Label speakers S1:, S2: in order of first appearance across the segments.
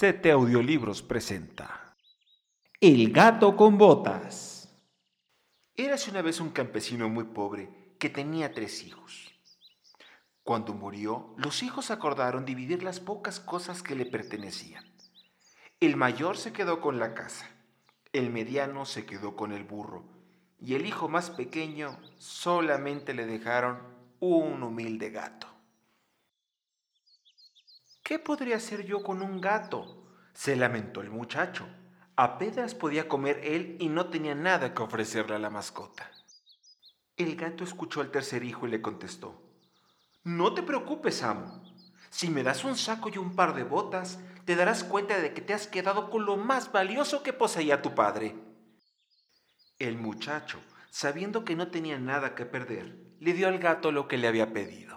S1: Sete Audiolibros presenta El gato con botas. Érase una vez un campesino muy pobre que tenía tres hijos. Cuando murió, los hijos acordaron dividir las pocas cosas que le pertenecían. El mayor se quedó con la casa, el mediano se quedó con el burro y el hijo más pequeño solamente le dejaron un humilde gato. ¿Qué podría hacer yo con un gato? se lamentó el muchacho. Apenas podía comer él y no tenía nada que ofrecerle a la mascota. El gato escuchó al tercer hijo y le contestó, No te preocupes, amo. Si me das un saco y un par de botas, te darás cuenta de que te has quedado con lo más valioso que poseía tu padre. El muchacho, sabiendo que no tenía nada que perder, le dio al gato lo que le había pedido.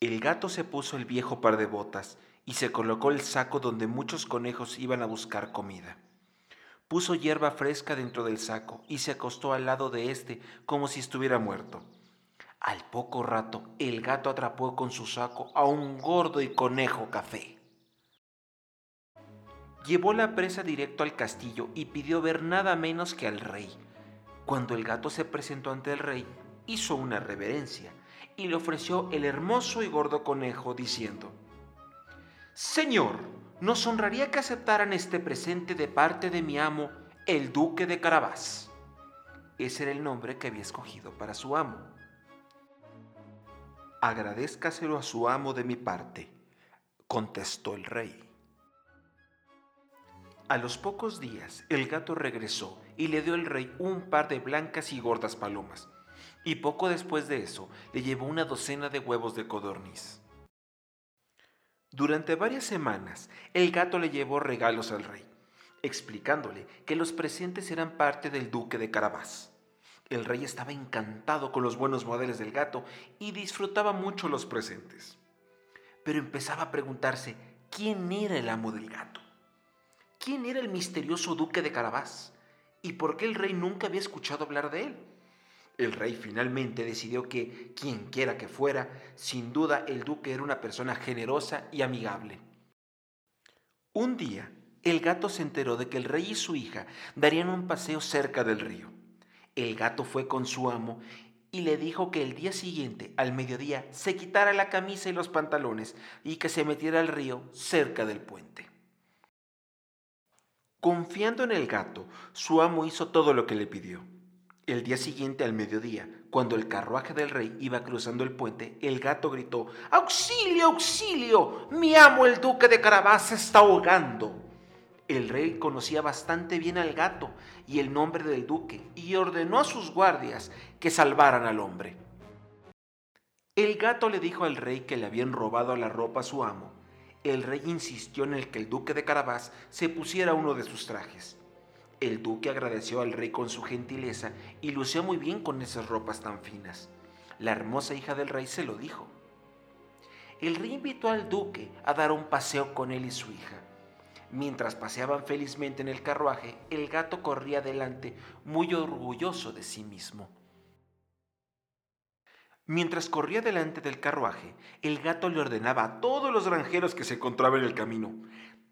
S1: El gato se puso el viejo par de botas y se colocó el saco donde muchos conejos iban a buscar comida. Puso hierba fresca dentro del saco y se acostó al lado de éste como si estuviera muerto. Al poco rato, el gato atrapó con su saco a un gordo y conejo café. Llevó la presa directo al castillo y pidió ver nada menos que al rey. Cuando el gato se presentó ante el rey, hizo una reverencia y le ofreció el hermoso y gordo conejo, diciendo, Señor, nos honraría que aceptaran este presente de parte de mi amo, el duque de Carabás. Ese era el nombre que había escogido para su amo. Agradézcaselo a su amo de mi parte, contestó el rey. A los pocos días el gato regresó y le dio al rey un par de blancas y gordas palomas, y poco después de eso le llevó una docena de huevos de codorniz. Durante varias semanas el gato le llevó regalos al rey, explicándole que los presentes eran parte del duque de Carabás. El rey estaba encantado con los buenos modales del gato y disfrutaba mucho los presentes. Pero empezaba a preguntarse quién era el amo del gato. ¿Quién era el misterioso duque de Carabás? ¿Y por qué el rey nunca había escuchado hablar de él? El rey finalmente decidió que, quien quiera que fuera, sin duda el duque era una persona generosa y amigable. Un día, el gato se enteró de que el rey y su hija darían un paseo cerca del río. El gato fue con su amo y le dijo que el día siguiente, al mediodía, se quitara la camisa y los pantalones y que se metiera al río cerca del puente. Confiando en el gato, su amo hizo todo lo que le pidió. El día siguiente al mediodía, cuando el carruaje del rey iba cruzando el puente, el gato gritó, ¡Auxilio, auxilio! Mi amo el duque de Carabás se está ahogando. El rey conocía bastante bien al gato y el nombre del duque y ordenó a sus guardias que salvaran al hombre. El gato le dijo al rey que le habían robado la ropa a su amo. El rey insistió en el que el duque de Carabás se pusiera uno de sus trajes. El duque agradeció al rey con su gentileza y lució muy bien con esas ropas tan finas. La hermosa hija del rey se lo dijo. El rey invitó al duque a dar un paseo con él y su hija. Mientras paseaban felizmente en el carruaje, el gato corría adelante, muy orgulloso de sí mismo. Mientras corría delante del carruaje, el gato le ordenaba a todos los granjeros que se encontraban en el camino,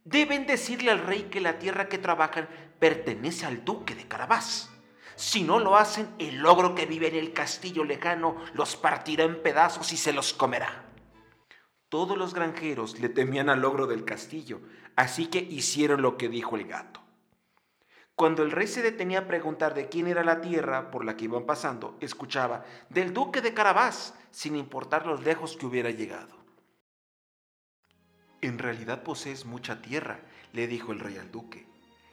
S1: deben decirle al rey que la tierra que trabajan pertenece al duque de Carabás. Si no lo hacen, el logro que vive en el castillo lejano los partirá en pedazos y se los comerá. Todos los granjeros le temían al logro del castillo, así que hicieron lo que dijo el gato. Cuando el rey se detenía a preguntar de quién era la tierra por la que iban pasando, escuchaba, del duque de Carabás, sin importar los lejos que hubiera llegado. En realidad posees mucha tierra, le dijo el rey al duque.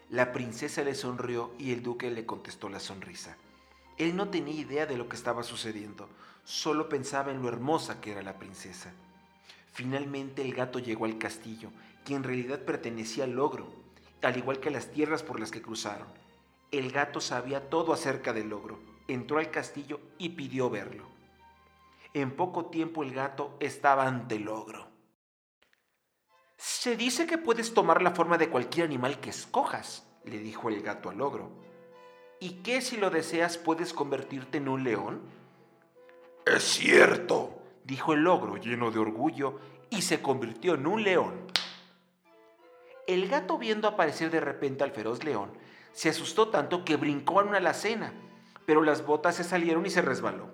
S1: La princesa le sonrió y el duque le contestó la sonrisa. Él no tenía idea de lo que estaba sucediendo, solo pensaba en lo hermosa que era la princesa. Finalmente el gato llegó al castillo, que en realidad pertenecía al logro, al igual que las tierras por las que cruzaron. El gato sabía todo acerca del logro, entró al castillo y pidió verlo. En poco tiempo el gato estaba ante el logro. Se dice que puedes tomar la forma de cualquier animal que escojas, le dijo el gato al ogro. ¿Y qué si lo deseas puedes convertirte en un león? Es cierto, dijo el ogro lleno de orgullo y se convirtió en un león. El gato viendo aparecer de repente al feroz león, se asustó tanto que brincó en una alacena, pero las botas se salieron y se resbaló.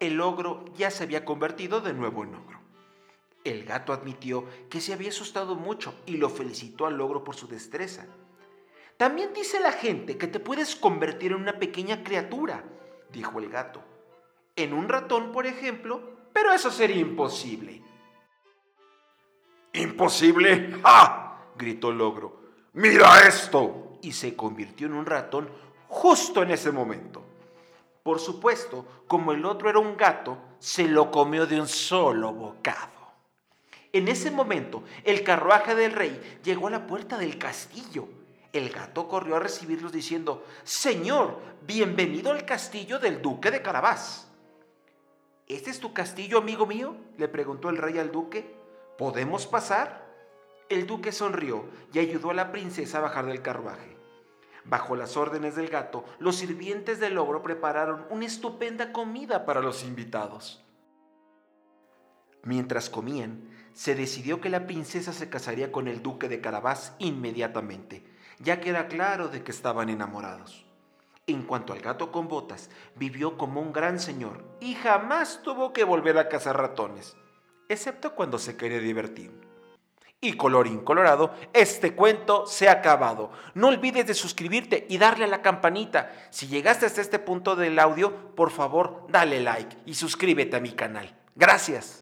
S1: El ogro ya se había convertido de nuevo en ogro. El gato admitió que se había asustado mucho y lo felicitó al ogro por su destreza. También dice la gente que te puedes convertir en una pequeña criatura, dijo el gato. En un ratón, por ejemplo, pero eso sería imposible.
S2: ¿Imposible? ¡Ja! gritó el ogro. ¡Mira esto!
S1: Y se convirtió en un ratón justo en ese momento. Por supuesto, como el otro era un gato, se lo comió de un solo bocado. En ese momento, el carruaje del rey llegó a la puerta del castillo. El gato corrió a recibirlos diciendo, Señor, bienvenido al castillo del duque de Carabás. ¿Este es tu castillo, amigo mío? le preguntó el rey al duque. ¿Podemos pasar? El duque sonrió y ayudó a la princesa a bajar del carruaje. Bajo las órdenes del gato, los sirvientes del ogro prepararon una estupenda comida para los invitados. Mientras comían, se decidió que la princesa se casaría con el duque de Carabás inmediatamente, ya que era claro de que estaban enamorados. En cuanto al gato con botas, vivió como un gran señor y jamás tuvo que volver a cazar ratones, excepto cuando se quería divertir. Y colorín colorado, este cuento se ha acabado. No olvides de suscribirte y darle a la campanita. Si llegaste hasta este punto del audio, por favor, dale like y suscríbete a mi canal. Gracias.